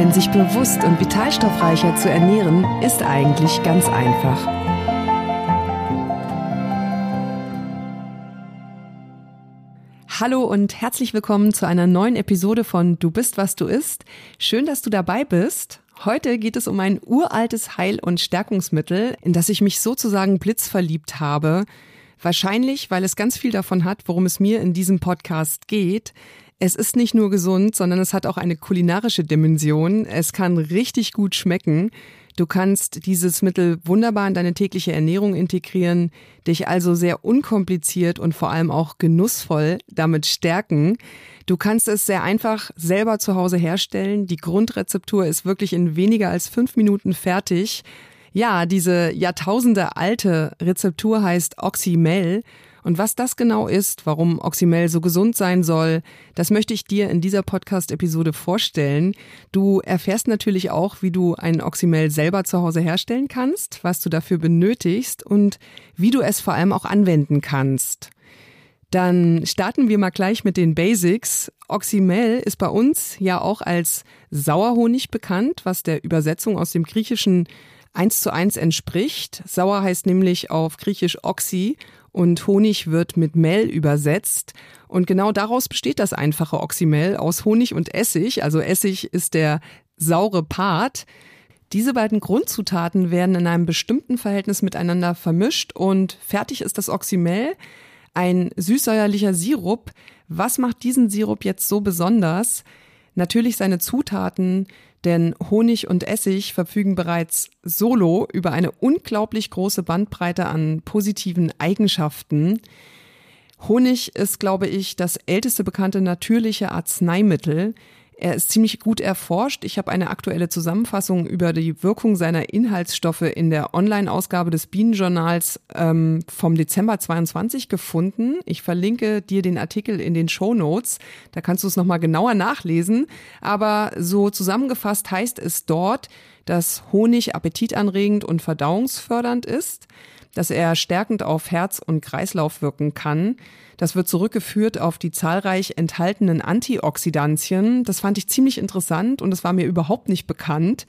Denn sich bewusst und vitalstoffreicher zu ernähren, ist eigentlich ganz einfach. Hallo und herzlich willkommen zu einer neuen Episode von Du bist, was du isst. Schön, dass du dabei bist. Heute geht es um ein uraltes Heil- und Stärkungsmittel, in das ich mich sozusagen blitzverliebt habe. Wahrscheinlich, weil es ganz viel davon hat, worum es mir in diesem Podcast geht. Es ist nicht nur gesund, sondern es hat auch eine kulinarische Dimension. Es kann richtig gut schmecken. Du kannst dieses Mittel wunderbar in deine tägliche Ernährung integrieren, dich also sehr unkompliziert und vor allem auch genussvoll damit stärken. Du kannst es sehr einfach selber zu Hause herstellen. Die Grundrezeptur ist wirklich in weniger als fünf Minuten fertig. Ja, diese Jahrtausende alte Rezeptur heißt Oxymel und was das genau ist, warum Oxymel so gesund sein soll, das möchte ich dir in dieser Podcast-Episode vorstellen. Du erfährst natürlich auch, wie du ein Oxymel selber zu Hause herstellen kannst, was du dafür benötigst und wie du es vor allem auch anwenden kannst. Dann starten wir mal gleich mit den Basics. Oxymel ist bei uns ja auch als Sauerhonig bekannt, was der Übersetzung aus dem Griechischen eins zu eins entspricht. Sauer heißt nämlich auf Griechisch Oxy und Honig wird mit Mel übersetzt. Und genau daraus besteht das einfache Oxymel aus Honig und Essig. Also Essig ist der saure Part. Diese beiden Grundzutaten werden in einem bestimmten Verhältnis miteinander vermischt und fertig ist das Oxymel, ein süßsäuerlicher Sirup. Was macht diesen Sirup jetzt so besonders? Natürlich seine Zutaten, denn Honig und Essig verfügen bereits solo über eine unglaublich große Bandbreite an positiven Eigenschaften. Honig ist, glaube ich, das älteste bekannte natürliche Arzneimittel. Er ist ziemlich gut erforscht. Ich habe eine aktuelle Zusammenfassung über die Wirkung seiner Inhaltsstoffe in der Online-Ausgabe des Bienenjournals ähm, vom Dezember 22 gefunden. Ich verlinke dir den Artikel in den Show Notes. Da kannst du es nochmal genauer nachlesen. Aber so zusammengefasst heißt es dort, dass Honig appetitanregend und verdauungsfördernd ist, dass er stärkend auf Herz und Kreislauf wirken kann, das wird zurückgeführt auf die zahlreich enthaltenen Antioxidantien. Das fand ich ziemlich interessant und es war mir überhaupt nicht bekannt.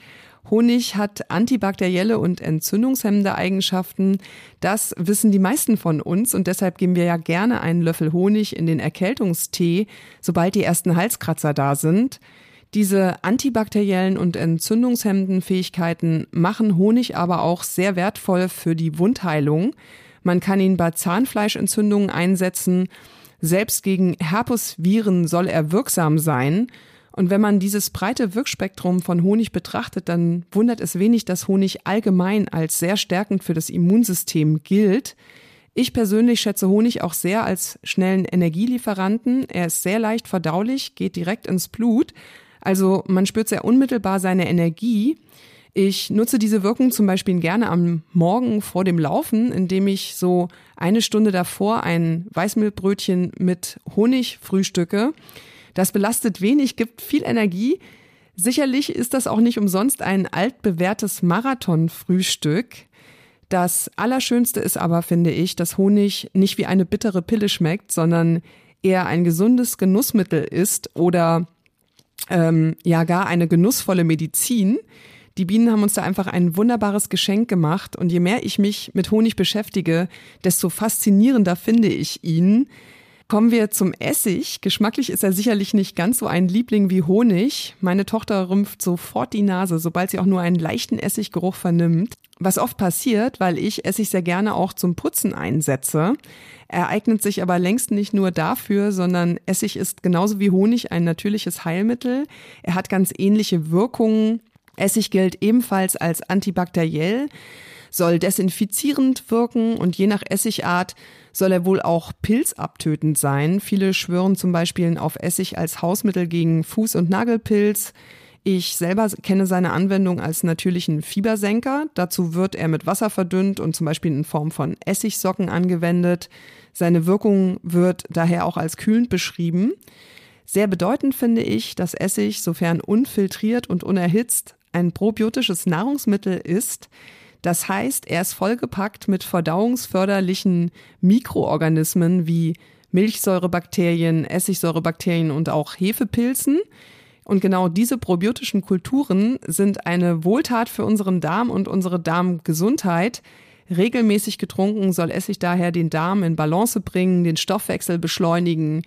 Honig hat antibakterielle und entzündungshemmende Eigenschaften. Das wissen die meisten von uns und deshalb geben wir ja gerne einen Löffel Honig in den Erkältungstee, sobald die ersten Halskratzer da sind. Diese antibakteriellen und entzündungshemmenden Fähigkeiten machen Honig aber auch sehr wertvoll für die Wundheilung. Man kann ihn bei Zahnfleischentzündungen einsetzen. Selbst gegen Herpesviren soll er wirksam sein. Und wenn man dieses breite Wirkspektrum von Honig betrachtet, dann wundert es wenig, dass Honig allgemein als sehr stärkend für das Immunsystem gilt. Ich persönlich schätze Honig auch sehr als schnellen Energielieferanten. Er ist sehr leicht verdaulich, geht direkt ins Blut. Also man spürt sehr unmittelbar seine Energie. Ich nutze diese Wirkung zum Beispiel gerne am Morgen vor dem Laufen, indem ich so eine Stunde davor ein Weißmehlbrötchen mit Honig frühstücke. Das belastet wenig, gibt viel Energie. Sicherlich ist das auch nicht umsonst ein altbewährtes Marathonfrühstück. Das Allerschönste ist aber, finde ich, dass Honig nicht wie eine bittere Pille schmeckt, sondern eher ein gesundes Genussmittel ist oder ähm, ja gar eine genussvolle Medizin. Die Bienen haben uns da einfach ein wunderbares Geschenk gemacht und je mehr ich mich mit Honig beschäftige, desto faszinierender finde ich ihn. Kommen wir zum Essig. Geschmacklich ist er sicherlich nicht ganz so ein Liebling wie Honig. Meine Tochter rümpft sofort die Nase, sobald sie auch nur einen leichten Essiggeruch vernimmt. Was oft passiert, weil ich Essig sehr gerne auch zum Putzen einsetze. Er eignet sich aber längst nicht nur dafür, sondern Essig ist genauso wie Honig ein natürliches Heilmittel. Er hat ganz ähnliche Wirkungen Essig gilt ebenfalls als antibakteriell, soll desinfizierend wirken und je nach Essigart soll er wohl auch pilzabtötend sein. Viele schwören zum Beispiel auf Essig als Hausmittel gegen Fuß- und Nagelpilz. Ich selber kenne seine Anwendung als natürlichen Fiebersenker. Dazu wird er mit Wasser verdünnt und zum Beispiel in Form von Essigsocken angewendet. Seine Wirkung wird daher auch als kühlend beschrieben. Sehr bedeutend finde ich, dass Essig, sofern unfiltriert und unerhitzt, ein probiotisches Nahrungsmittel ist. Das heißt, er ist vollgepackt mit verdauungsförderlichen Mikroorganismen wie Milchsäurebakterien, Essigsäurebakterien und auch Hefepilzen. Und genau diese probiotischen Kulturen sind eine Wohltat für unseren Darm und unsere Darmgesundheit. Regelmäßig getrunken soll Essig daher den Darm in Balance bringen, den Stoffwechsel beschleunigen,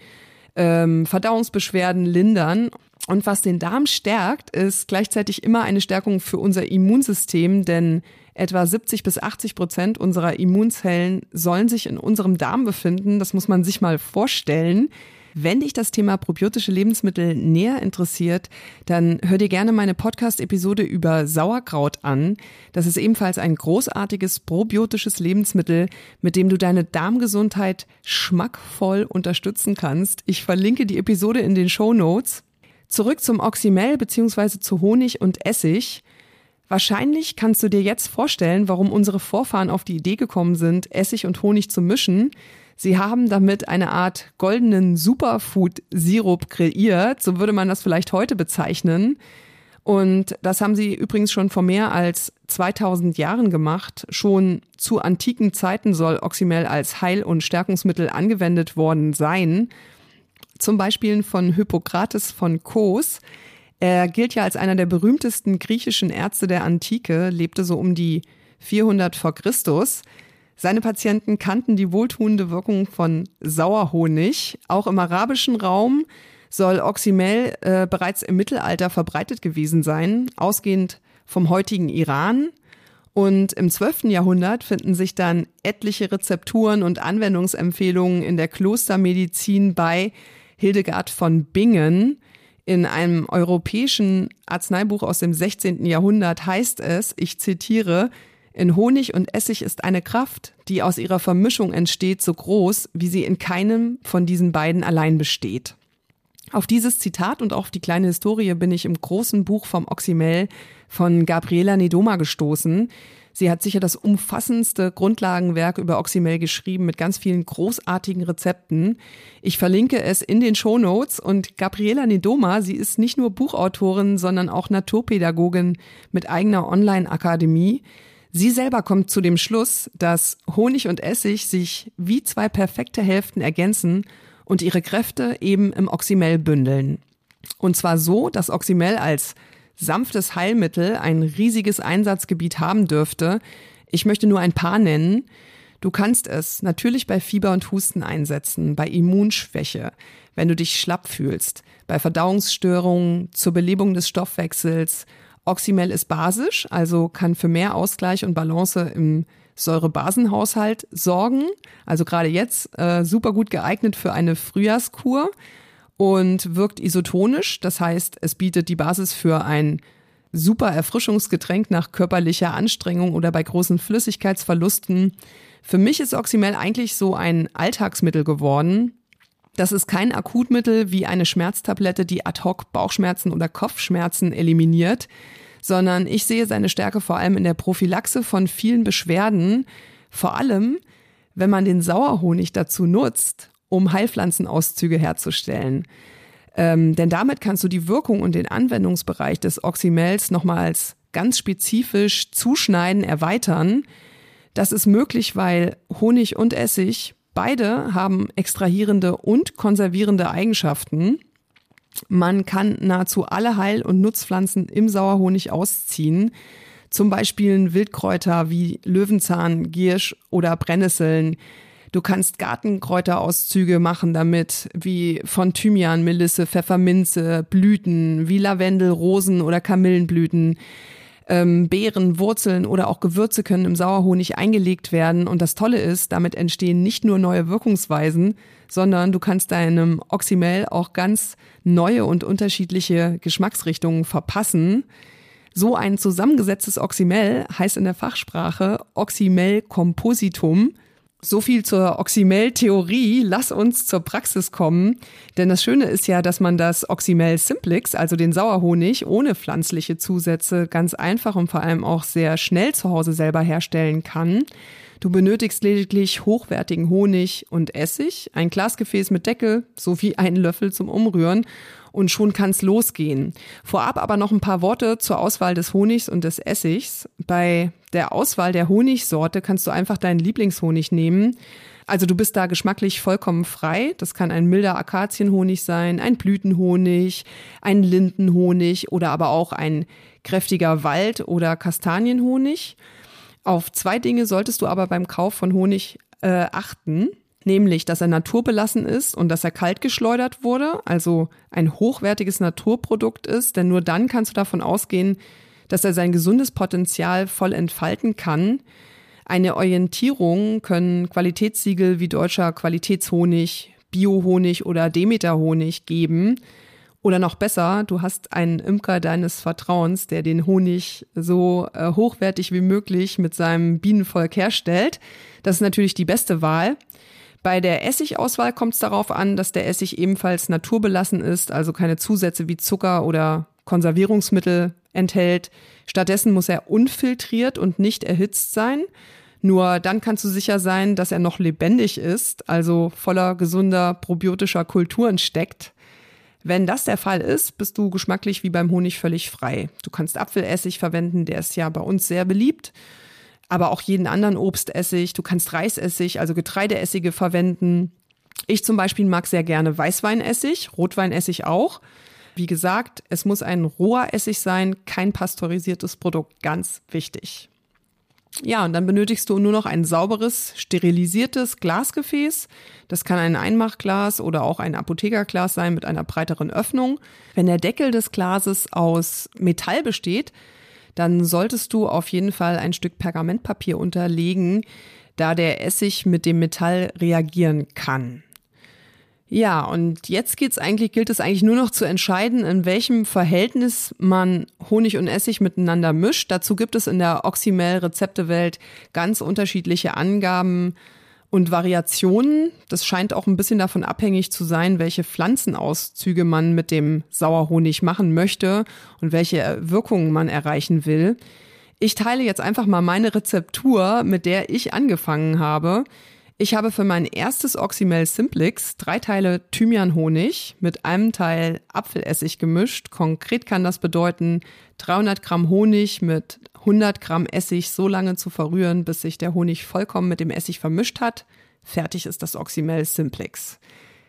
ähm, Verdauungsbeschwerden lindern. Und was den Darm stärkt, ist gleichzeitig immer eine Stärkung für unser Immunsystem, denn etwa 70 bis 80 Prozent unserer Immunzellen sollen sich in unserem Darm befinden. Das muss man sich mal vorstellen. Wenn dich das Thema probiotische Lebensmittel näher interessiert, dann hör dir gerne meine Podcast-Episode über Sauerkraut an. Das ist ebenfalls ein großartiges probiotisches Lebensmittel, mit dem du deine Darmgesundheit schmackvoll unterstützen kannst. Ich verlinke die Episode in den Show Notes. Zurück zum Oxymel bzw. zu Honig und Essig. Wahrscheinlich kannst du dir jetzt vorstellen, warum unsere Vorfahren auf die Idee gekommen sind, Essig und Honig zu mischen. Sie haben damit eine Art goldenen Superfood-Sirup kreiert, so würde man das vielleicht heute bezeichnen. Und das haben sie übrigens schon vor mehr als 2000 Jahren gemacht. Schon zu antiken Zeiten soll Oxymel als Heil- und Stärkungsmittel angewendet worden sein. Zum Beispiel von Hippokrates von Kos. Er gilt ja als einer der berühmtesten griechischen Ärzte der Antike, lebte so um die 400 vor Christus. Seine Patienten kannten die wohltuende Wirkung von Sauerhonig. Auch im arabischen Raum soll Oxymel äh, bereits im Mittelalter verbreitet gewesen sein, ausgehend vom heutigen Iran. Und im 12. Jahrhundert finden sich dann etliche Rezepturen und Anwendungsempfehlungen in der Klostermedizin bei Hildegard von Bingen. In einem europäischen Arzneibuch aus dem 16. Jahrhundert heißt es, ich zitiere, in Honig und Essig ist eine Kraft, die aus ihrer Vermischung entsteht, so groß, wie sie in keinem von diesen beiden allein besteht. Auf dieses Zitat und auf die kleine Historie bin ich im großen Buch vom Oxymel von Gabriela Nedoma gestoßen. Sie hat sicher das umfassendste Grundlagenwerk über Oxymel geschrieben mit ganz vielen großartigen Rezepten. Ich verlinke es in den Show Notes und Gabriela Nedoma, sie ist nicht nur Buchautorin, sondern auch Naturpädagogin mit eigener Online-Akademie. Sie selber kommt zu dem Schluss, dass Honig und Essig sich wie zwei perfekte Hälften ergänzen und ihre Kräfte eben im Oxymel bündeln. Und zwar so, dass Oxymel als sanftes Heilmittel ein riesiges Einsatzgebiet haben dürfte. Ich möchte nur ein paar nennen. Du kannst es natürlich bei Fieber und Husten einsetzen, bei Immunschwäche, wenn du dich schlapp fühlst, bei Verdauungsstörungen, zur Belebung des Stoffwechsels Oxymel ist basisch, also kann für mehr Ausgleich und Balance im Säurebasenhaushalt sorgen. Also gerade jetzt äh, super gut geeignet für eine Frühjahrskur und wirkt isotonisch. Das heißt, es bietet die Basis für ein super Erfrischungsgetränk nach körperlicher Anstrengung oder bei großen Flüssigkeitsverlusten. Für mich ist Oxymel eigentlich so ein Alltagsmittel geworden. Das ist kein Akutmittel wie eine Schmerztablette, die ad hoc Bauchschmerzen oder Kopfschmerzen eliminiert, sondern ich sehe seine Stärke vor allem in der Prophylaxe von vielen Beschwerden, vor allem wenn man den Sauerhonig dazu nutzt, um Heilpflanzenauszüge herzustellen. Ähm, denn damit kannst du die Wirkung und den Anwendungsbereich des Oxymels nochmals ganz spezifisch zuschneiden, erweitern. Das ist möglich, weil Honig und Essig Beide haben extrahierende und konservierende Eigenschaften. Man kann nahezu alle Heil- und Nutzpflanzen im Sauerhonig ausziehen. Zum Beispiel Wildkräuter wie Löwenzahn, Giersch oder Brennnesseln. Du kannst Gartenkräuterauszüge machen damit, wie von Thymian, Melisse, Pfefferminze, Blüten, wie Lavendel, Rosen oder Kamillenblüten. Ähm, Beeren, Wurzeln oder auch Gewürze können im Sauerhonig eingelegt werden. Und das Tolle ist, damit entstehen nicht nur neue Wirkungsweisen, sondern du kannst deinem Oxymel auch ganz neue und unterschiedliche Geschmacksrichtungen verpassen. So ein zusammengesetztes Oxymel heißt in der Fachsprache Oxymel Compositum. So viel zur Oxymel-Theorie. Lass uns zur Praxis kommen. Denn das Schöne ist ja, dass man das Oxymel Simplex, also den Sauerhonig, ohne pflanzliche Zusätze ganz einfach und vor allem auch sehr schnell zu Hause selber herstellen kann. Du benötigst lediglich hochwertigen Honig und Essig, ein Glasgefäß mit Deckel sowie einen Löffel zum Umrühren und schon kann's losgehen. Vorab aber noch ein paar Worte zur Auswahl des Honigs und des Essigs. Bei der Auswahl der Honigsorte kannst du einfach deinen Lieblingshonig nehmen. Also du bist da geschmacklich vollkommen frei. Das kann ein milder Akazienhonig sein, ein Blütenhonig, ein Lindenhonig oder aber auch ein kräftiger Wald- oder Kastanienhonig. Auf zwei Dinge solltest du aber beim Kauf von Honig äh, achten nämlich dass er naturbelassen ist und dass er kalt geschleudert wurde, also ein hochwertiges Naturprodukt ist, denn nur dann kannst du davon ausgehen, dass er sein gesundes Potenzial voll entfalten kann. Eine Orientierung können Qualitätssiegel wie deutscher Qualitätshonig, Biohonig oder Demeterhonig geben. Oder noch besser, du hast einen Imker deines Vertrauens, der den Honig so äh, hochwertig wie möglich mit seinem Bienenvolk herstellt. Das ist natürlich die beste Wahl. Bei der Essigauswahl kommt es darauf an, dass der Essig ebenfalls naturbelassen ist, also keine Zusätze wie Zucker oder Konservierungsmittel enthält. Stattdessen muss er unfiltriert und nicht erhitzt sein. Nur dann kannst du sicher sein, dass er noch lebendig ist, also voller gesunder probiotischer Kulturen steckt. Wenn das der Fall ist, bist du geschmacklich wie beim Honig völlig frei. Du kannst Apfelessig verwenden, der ist ja bei uns sehr beliebt aber auch jeden anderen Obstessig. Du kannst Reisessig, also Getreideessige verwenden. Ich zum Beispiel mag sehr gerne Weißweinessig, Rotweinessig auch. Wie gesagt, es muss ein roher Essig sein, kein pasteurisiertes Produkt, ganz wichtig. Ja, und dann benötigst du nur noch ein sauberes, sterilisiertes Glasgefäß. Das kann ein Einmachglas oder auch ein Apothekerglas sein mit einer breiteren Öffnung. Wenn der Deckel des Glases aus Metall besteht, dann solltest du auf jeden Fall ein Stück Pergamentpapier unterlegen, da der Essig mit dem Metall reagieren kann. Ja, und jetzt geht's eigentlich, gilt es eigentlich nur noch zu entscheiden, in welchem Verhältnis man Honig und Essig miteinander mischt. Dazu gibt es in der Oxymel-Rezeptewelt ganz unterschiedliche Angaben und Variationen. Das scheint auch ein bisschen davon abhängig zu sein, welche Pflanzenauszüge man mit dem Sauerhonig machen möchte und welche Wirkungen man erreichen will. Ich teile jetzt einfach mal meine Rezeptur, mit der ich angefangen habe. Ich habe für mein erstes Oxymel Simplex drei Teile Thymianhonig mit einem Teil Apfelessig gemischt. Konkret kann das bedeuten 300 Gramm Honig mit 100 Gramm Essig so lange zu verrühren, bis sich der Honig vollkommen mit dem Essig vermischt hat. Fertig ist das Oxymel Simplex.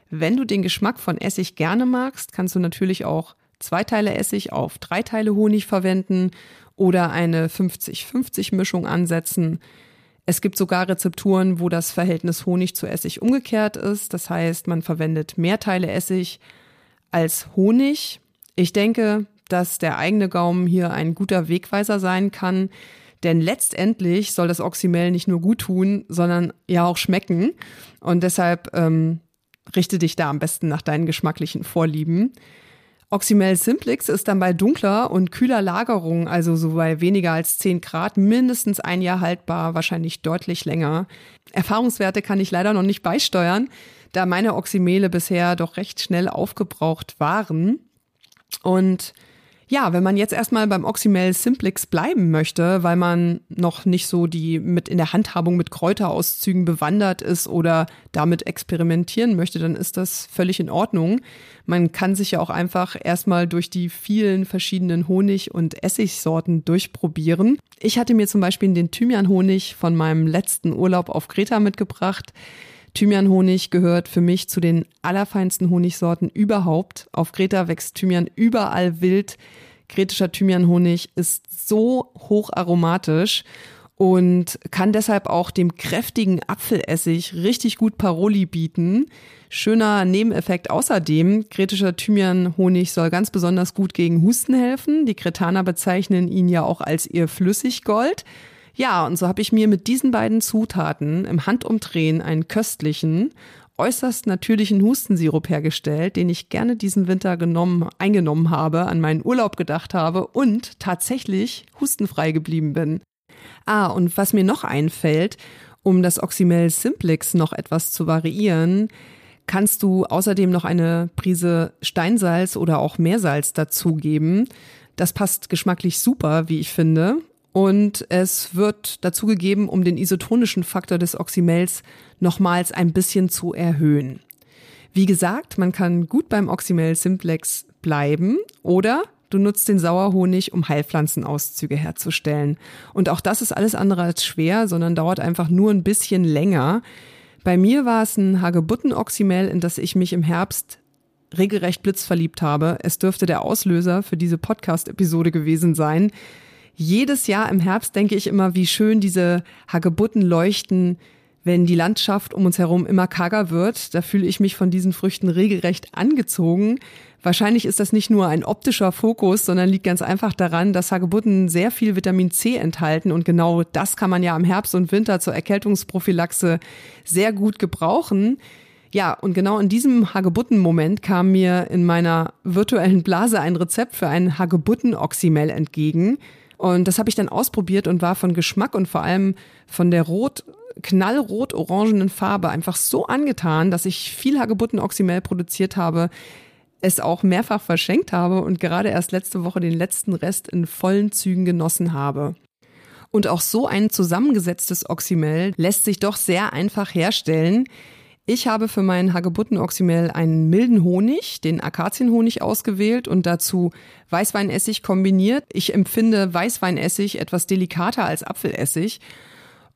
Wenn du den Geschmack von Essig gerne magst, kannst du natürlich auch zwei Teile Essig auf drei Teile Honig verwenden oder eine 50-50 Mischung ansetzen. Es gibt sogar Rezepturen, wo das Verhältnis Honig zu Essig umgekehrt ist. Das heißt, man verwendet mehr Teile Essig als Honig. Ich denke, dass der eigene Gaumen hier ein guter Wegweiser sein kann. Denn letztendlich soll das Oxymel nicht nur gut tun, sondern ja auch schmecken. Und deshalb ähm, richte dich da am besten nach deinen geschmacklichen Vorlieben. Oxymel Simplex ist dann bei dunkler und kühler Lagerung, also so bei weniger als 10 Grad, mindestens ein Jahr haltbar, wahrscheinlich deutlich länger. Erfahrungswerte kann ich leider noch nicht beisteuern, da meine Oxymele bisher doch recht schnell aufgebraucht waren. Und ja, wenn man jetzt erstmal beim Oxymel Simplex bleiben möchte, weil man noch nicht so die mit in der Handhabung mit Kräuterauszügen bewandert ist oder damit experimentieren möchte, dann ist das völlig in Ordnung. Man kann sich ja auch einfach erstmal durch die vielen verschiedenen Honig- und Essigsorten durchprobieren. Ich hatte mir zum Beispiel den Thymianhonig von meinem letzten Urlaub auf Kreta mitgebracht. Thymianhonig gehört für mich zu den allerfeinsten Honigsorten überhaupt. Auf Kreta wächst Thymian überall wild. Kretischer Thymianhonig ist so hoch aromatisch und kann deshalb auch dem kräftigen Apfelessig richtig gut Paroli bieten. Schöner Nebeneffekt außerdem, kretischer Thymianhonig soll ganz besonders gut gegen Husten helfen. Die Kretaner bezeichnen ihn ja auch als ihr Flüssiggold. Ja, und so habe ich mir mit diesen beiden Zutaten im Handumdrehen einen köstlichen, äußerst natürlichen Hustensirup hergestellt, den ich gerne diesen Winter genommen, eingenommen habe, an meinen Urlaub gedacht habe und tatsächlich hustenfrei geblieben bin. Ah, und was mir noch einfällt, Um das Oxymel Simplex noch etwas zu variieren, kannst du außerdem noch eine Prise Steinsalz oder auch Meersalz dazugeben. Das passt geschmacklich super, wie ich finde. Und es wird dazugegeben, um den isotonischen Faktor des Oxymels nochmals ein bisschen zu erhöhen. Wie gesagt, man kann gut beim Oxymel Simplex bleiben oder du nutzt den Sauerhonig, um Heilpflanzenauszüge herzustellen. Und auch das ist alles andere als schwer, sondern dauert einfach nur ein bisschen länger. Bei mir war es ein Hagebutten-Oxymel, in das ich mich im Herbst regelrecht blitzverliebt habe. Es dürfte der Auslöser für diese Podcast-Episode gewesen sein. Jedes Jahr im Herbst denke ich immer, wie schön diese Hagebutten leuchten, wenn die Landschaft um uns herum immer karger wird. Da fühle ich mich von diesen Früchten regelrecht angezogen. Wahrscheinlich ist das nicht nur ein optischer Fokus, sondern liegt ganz einfach daran, dass Hagebutten sehr viel Vitamin C enthalten und genau das kann man ja im Herbst und Winter zur Erkältungsprophylaxe sehr gut gebrauchen. Ja, und genau in diesem Hagebutten-Moment kam mir in meiner virtuellen Blase ein Rezept für ein Hagebutten-Oxymel entgegen. Und das habe ich dann ausprobiert und war von Geschmack und vor allem von der rot knallrot-orangenen Farbe einfach so angetan, dass ich viel Hagebutten-Oxymel produziert habe, es auch mehrfach verschenkt habe und gerade erst letzte Woche den letzten Rest in vollen Zügen genossen habe. Und auch so ein zusammengesetztes Oxymel lässt sich doch sehr einfach herstellen. Ich habe für meinen Hagebutten-Oxymel einen milden Honig, den Akazienhonig ausgewählt und dazu Weißweinessig kombiniert. Ich empfinde Weißweinessig etwas delikater als Apfelessig.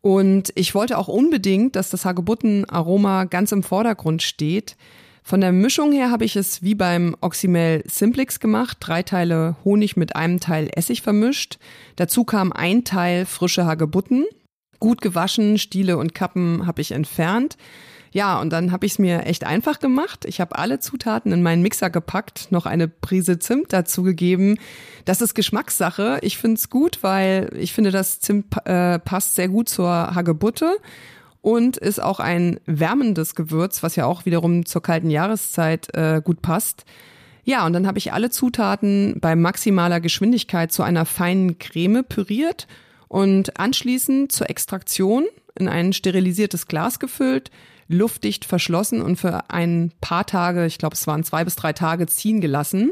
Und ich wollte auch unbedingt, dass das Hagebutten-Aroma ganz im Vordergrund steht. Von der Mischung her habe ich es wie beim Oxymel Simplex gemacht, drei Teile Honig mit einem Teil Essig vermischt. Dazu kam ein Teil frische Hagebutten. Gut gewaschen, Stiele und Kappen habe ich entfernt. Ja, und dann habe ich es mir echt einfach gemacht. Ich habe alle Zutaten in meinen Mixer gepackt, noch eine Prise Zimt dazugegeben. Das ist Geschmackssache. Ich finde es gut, weil ich finde, das Zimt äh, passt sehr gut zur Hagebutte und ist auch ein wärmendes Gewürz, was ja auch wiederum zur kalten Jahreszeit äh, gut passt. Ja, und dann habe ich alle Zutaten bei maximaler Geschwindigkeit zu einer feinen Creme püriert und anschließend zur Extraktion in ein sterilisiertes Glas gefüllt, luftdicht verschlossen und für ein paar Tage, ich glaube es waren zwei bis drei Tage, ziehen gelassen.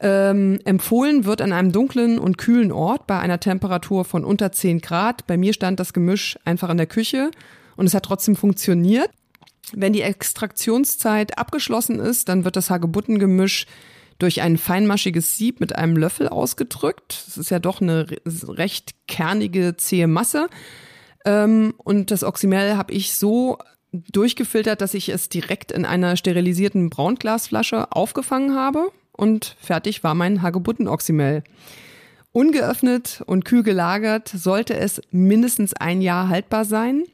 Ähm, empfohlen wird an einem dunklen und kühlen Ort bei einer Temperatur von unter 10 Grad. Bei mir stand das Gemisch einfach in der Küche und es hat trotzdem funktioniert. Wenn die Extraktionszeit abgeschlossen ist, dann wird das Hagebuttengemisch durch ein feinmaschiges Sieb mit einem Löffel ausgedrückt. Das ist ja doch eine recht kernige, zähe Masse. Ähm, und das Oxymel habe ich so durchgefiltert, dass ich es direkt in einer sterilisierten Braunglasflasche aufgefangen habe und fertig war mein Hagebutten-Oxymel. Ungeöffnet und kühl gelagert sollte es mindestens ein Jahr haltbar sein.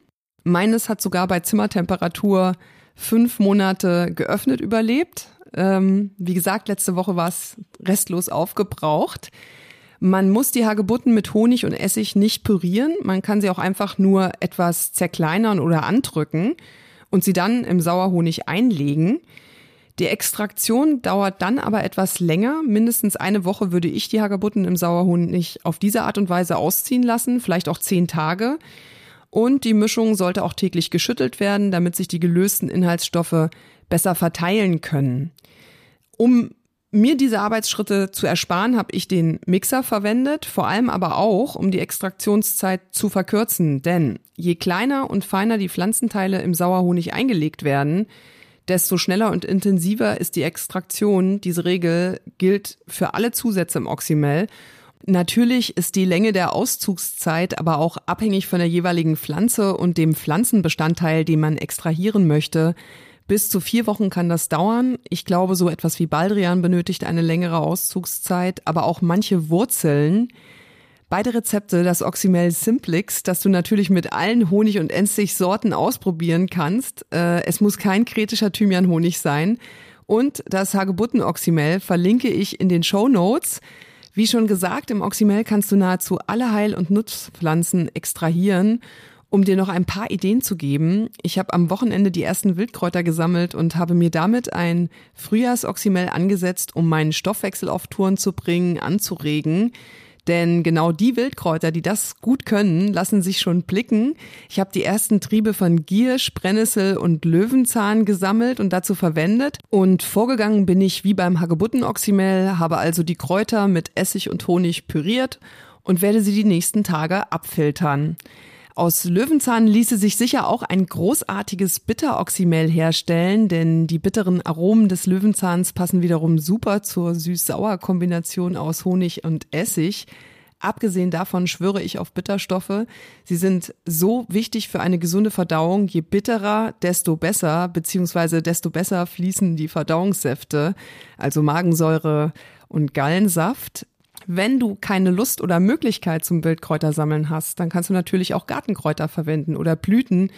Meines hat sogar bei Zimmertemperatur fünf Monate geöffnet überlebt. Ähm, wie gesagt, letzte Woche war es restlos aufgebraucht. Man muss die Hagebutten mit Honig und Essig nicht pürieren. Man kann sie auch einfach nur etwas zerkleinern oder andrücken und sie dann im Sauerhonig einlegen. Die Extraktion dauert dann aber etwas länger. Mindestens eine Woche würde ich die Hagebutten im Sauerhonig auf diese Art und Weise ausziehen lassen, vielleicht auch zehn Tage. Und die Mischung sollte auch täglich geschüttelt werden, damit sich die gelösten Inhaltsstoffe besser verteilen können. Um mir diese Arbeitsschritte zu ersparen, habe ich den Mixer verwendet, vor allem aber auch, um die Extraktionszeit zu verkürzen. Denn je kleiner und feiner die Pflanzenteile im Sauerhonig eingelegt werden, desto schneller und intensiver ist die Extraktion. Diese Regel gilt für alle Zusätze im Oxymel. Natürlich ist die Länge der Auszugszeit aber auch abhängig von der jeweiligen Pflanze und dem Pflanzenbestandteil, den man extrahieren möchte. Bis zu vier Wochen kann das dauern. Ich glaube, so etwas wie Baldrian benötigt eine längere Auszugszeit, aber auch manche Wurzeln. Beide Rezepte, das Oxymel Simplix, das du natürlich mit allen Honig- und Essig-Sorten ausprobieren kannst. Äh, es muss kein kretischer Thymianhonig sein. Und das Hagebutten-Oxymel verlinke ich in den Show Notes. Wie schon gesagt, im Oxymel kannst du nahezu alle Heil- und Nutzpflanzen extrahieren um dir noch ein paar Ideen zu geben, ich habe am Wochenende die ersten Wildkräuter gesammelt und habe mir damit ein Frühjahrsoxymel angesetzt, um meinen Stoffwechsel auf Touren zu bringen, anzuregen. Denn genau die Wildkräuter, die das gut können, lassen sich schon blicken. Ich habe die ersten Triebe von Giersch, Brennnessel und Löwenzahn gesammelt und dazu verwendet. Und vorgegangen bin ich wie beim Hagebuttenoxymel, habe also die Kräuter mit Essig und Honig püriert und werde sie die nächsten Tage abfiltern. Aus Löwenzahn ließe sich sicher auch ein großartiges Bitteroxymel herstellen, denn die bitteren Aromen des Löwenzahns passen wiederum super zur süß-sauer-Kombination aus Honig und Essig. Abgesehen davon schwöre ich auf Bitterstoffe. Sie sind so wichtig für eine gesunde Verdauung. Je bitterer, desto besser, beziehungsweise desto besser fließen die Verdauungssäfte, also Magensäure und Gallensaft. Wenn du keine Lust oder Möglichkeit zum Wildkräutersammeln hast, dann kannst du natürlich auch Gartenkräuter verwenden oder Blüten,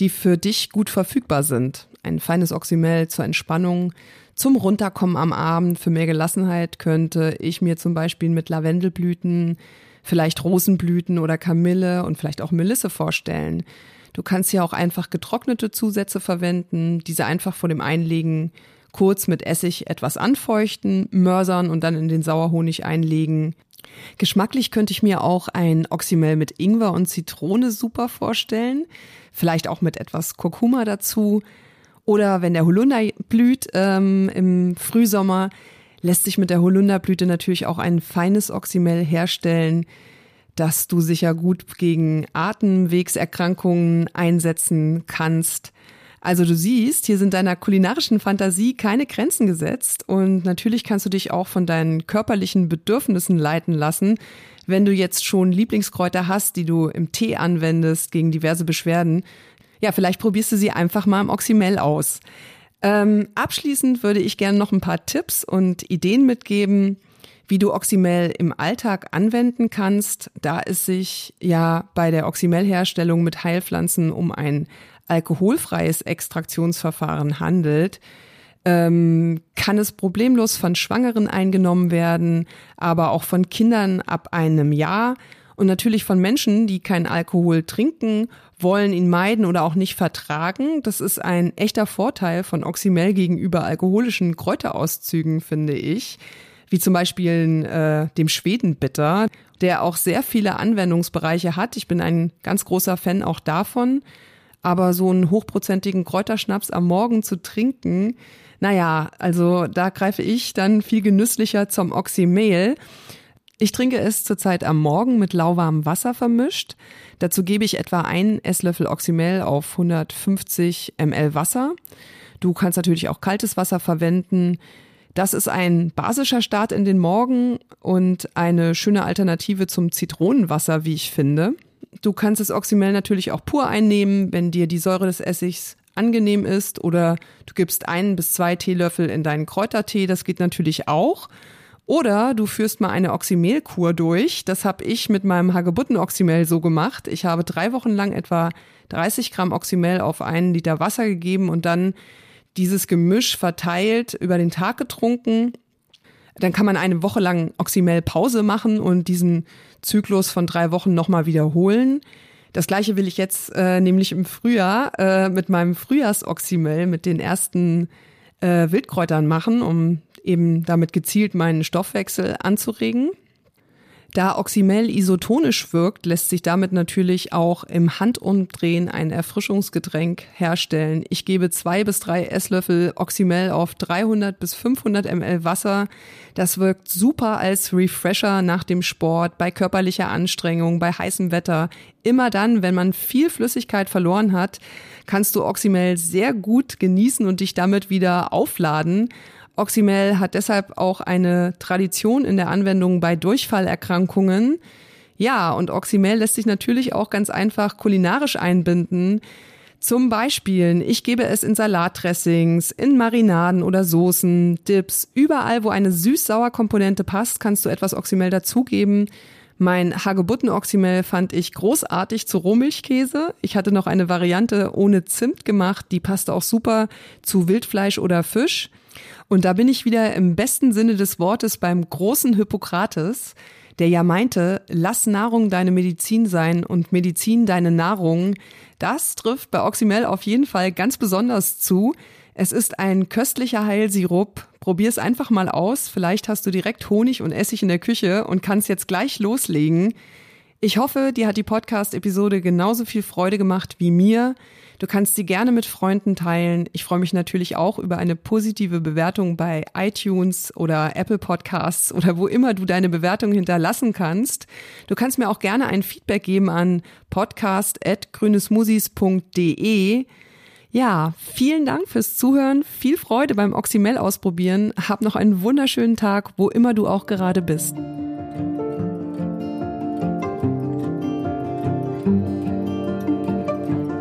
die für dich gut verfügbar sind. Ein feines Oxymel zur Entspannung, zum Runterkommen am Abend, für mehr Gelassenheit könnte ich mir zum Beispiel mit Lavendelblüten, vielleicht Rosenblüten oder Kamille und vielleicht auch Melisse vorstellen. Du kannst hier auch einfach getrocknete Zusätze verwenden, diese einfach vor dem Einlegen kurz mit Essig etwas anfeuchten, mörsern und dann in den Sauerhonig einlegen. Geschmacklich könnte ich mir auch ein Oxymel mit Ingwer und Zitrone super vorstellen. Vielleicht auch mit etwas Kurkuma dazu. Oder wenn der Holunder blüht ähm, im Frühsommer, lässt sich mit der Holunderblüte natürlich auch ein feines Oxymel herstellen, das du sicher gut gegen Atemwegserkrankungen einsetzen kannst. Also du siehst, hier sind deiner kulinarischen Fantasie keine Grenzen gesetzt und natürlich kannst du dich auch von deinen körperlichen Bedürfnissen leiten lassen. Wenn du jetzt schon Lieblingskräuter hast, die du im Tee anwendest gegen diverse Beschwerden, ja, vielleicht probierst du sie einfach mal im Oxymel aus. Ähm, abschließend würde ich gerne noch ein paar Tipps und Ideen mitgeben, wie du Oxymel im Alltag anwenden kannst, da es sich ja bei der Oxymel-Herstellung mit Heilpflanzen um ein alkoholfreies Extraktionsverfahren handelt, ähm, kann es problemlos von Schwangeren eingenommen werden, aber auch von Kindern ab einem Jahr und natürlich von Menschen, die keinen Alkohol trinken, wollen ihn meiden oder auch nicht vertragen. Das ist ein echter Vorteil von Oxymel gegenüber alkoholischen Kräuterauszügen, finde ich, wie zum Beispiel äh, dem Schwedenbitter, der auch sehr viele Anwendungsbereiche hat. Ich bin ein ganz großer Fan auch davon. Aber so einen hochprozentigen Kräuterschnaps am Morgen zu trinken, naja, also da greife ich dann viel genüsslicher zum Oxymel. Ich trinke es zurzeit am Morgen mit lauwarmem Wasser vermischt. Dazu gebe ich etwa einen Esslöffel Oxymel auf 150 ml Wasser. Du kannst natürlich auch kaltes Wasser verwenden. Das ist ein basischer Start in den Morgen und eine schöne Alternative zum Zitronenwasser, wie ich finde. Du kannst das Oxymel natürlich auch pur einnehmen, wenn dir die Säure des Essigs angenehm ist oder du gibst ein bis zwei Teelöffel in deinen Kräutertee, das geht natürlich auch. Oder du führst mal eine Oxymelkur durch. Das habe ich mit meinem Hagebutten-Oxymel so gemacht. Ich habe drei Wochen lang etwa 30 Gramm Oxymel auf einen Liter Wasser gegeben und dann dieses Gemisch verteilt über den Tag getrunken. Dann kann man eine Woche lang Oxymel Pause machen und diesen Zyklus von drei Wochen nochmal wiederholen. Das gleiche will ich jetzt äh, nämlich im Frühjahr äh, mit meinem Frühjahrsoxymel, mit den ersten äh, Wildkräutern machen, um eben damit gezielt meinen Stoffwechsel anzuregen. Da Oxymel isotonisch wirkt, lässt sich damit natürlich auch im Handumdrehen ein Erfrischungsgetränk herstellen. Ich gebe zwei bis drei Esslöffel Oxymel auf 300 bis 500 ml Wasser. Das wirkt super als Refresher nach dem Sport, bei körperlicher Anstrengung, bei heißem Wetter. Immer dann, wenn man viel Flüssigkeit verloren hat, kannst du Oxymel sehr gut genießen und dich damit wieder aufladen. Oxymel hat deshalb auch eine Tradition in der Anwendung bei Durchfallerkrankungen. Ja, und Oxymel lässt sich natürlich auch ganz einfach kulinarisch einbinden. Zum Beispiel, ich gebe es in Salatdressings, in Marinaden oder Soßen, Dips. Überall, wo eine süß-sauer Komponente passt, kannst du etwas Oxymel dazugeben. Mein Hagebutten-Oxymel fand ich großartig zu Rohmilchkäse. Ich hatte noch eine Variante ohne Zimt gemacht, die passte auch super zu Wildfleisch oder Fisch. Und da bin ich wieder im besten Sinne des Wortes beim großen Hippokrates, der ja meinte, lass Nahrung deine Medizin sein und Medizin deine Nahrung. Das trifft bei Oxymel auf jeden Fall ganz besonders zu. Es ist ein köstlicher Heilsirup. Probier es einfach mal aus. Vielleicht hast du direkt Honig und Essig in der Küche und kannst jetzt gleich loslegen. Ich hoffe, dir hat die Podcast-Episode genauso viel Freude gemacht wie mir. Du kannst sie gerne mit Freunden teilen. Ich freue mich natürlich auch über eine positive Bewertung bei iTunes oder Apple Podcasts oder wo immer du deine Bewertung hinterlassen kannst. Du kannst mir auch gerne ein Feedback geben an podcast.grünesmusis.de. Ja, vielen Dank fürs Zuhören. Viel Freude beim Oxymel ausprobieren. Hab noch einen wunderschönen Tag, wo immer du auch gerade bist.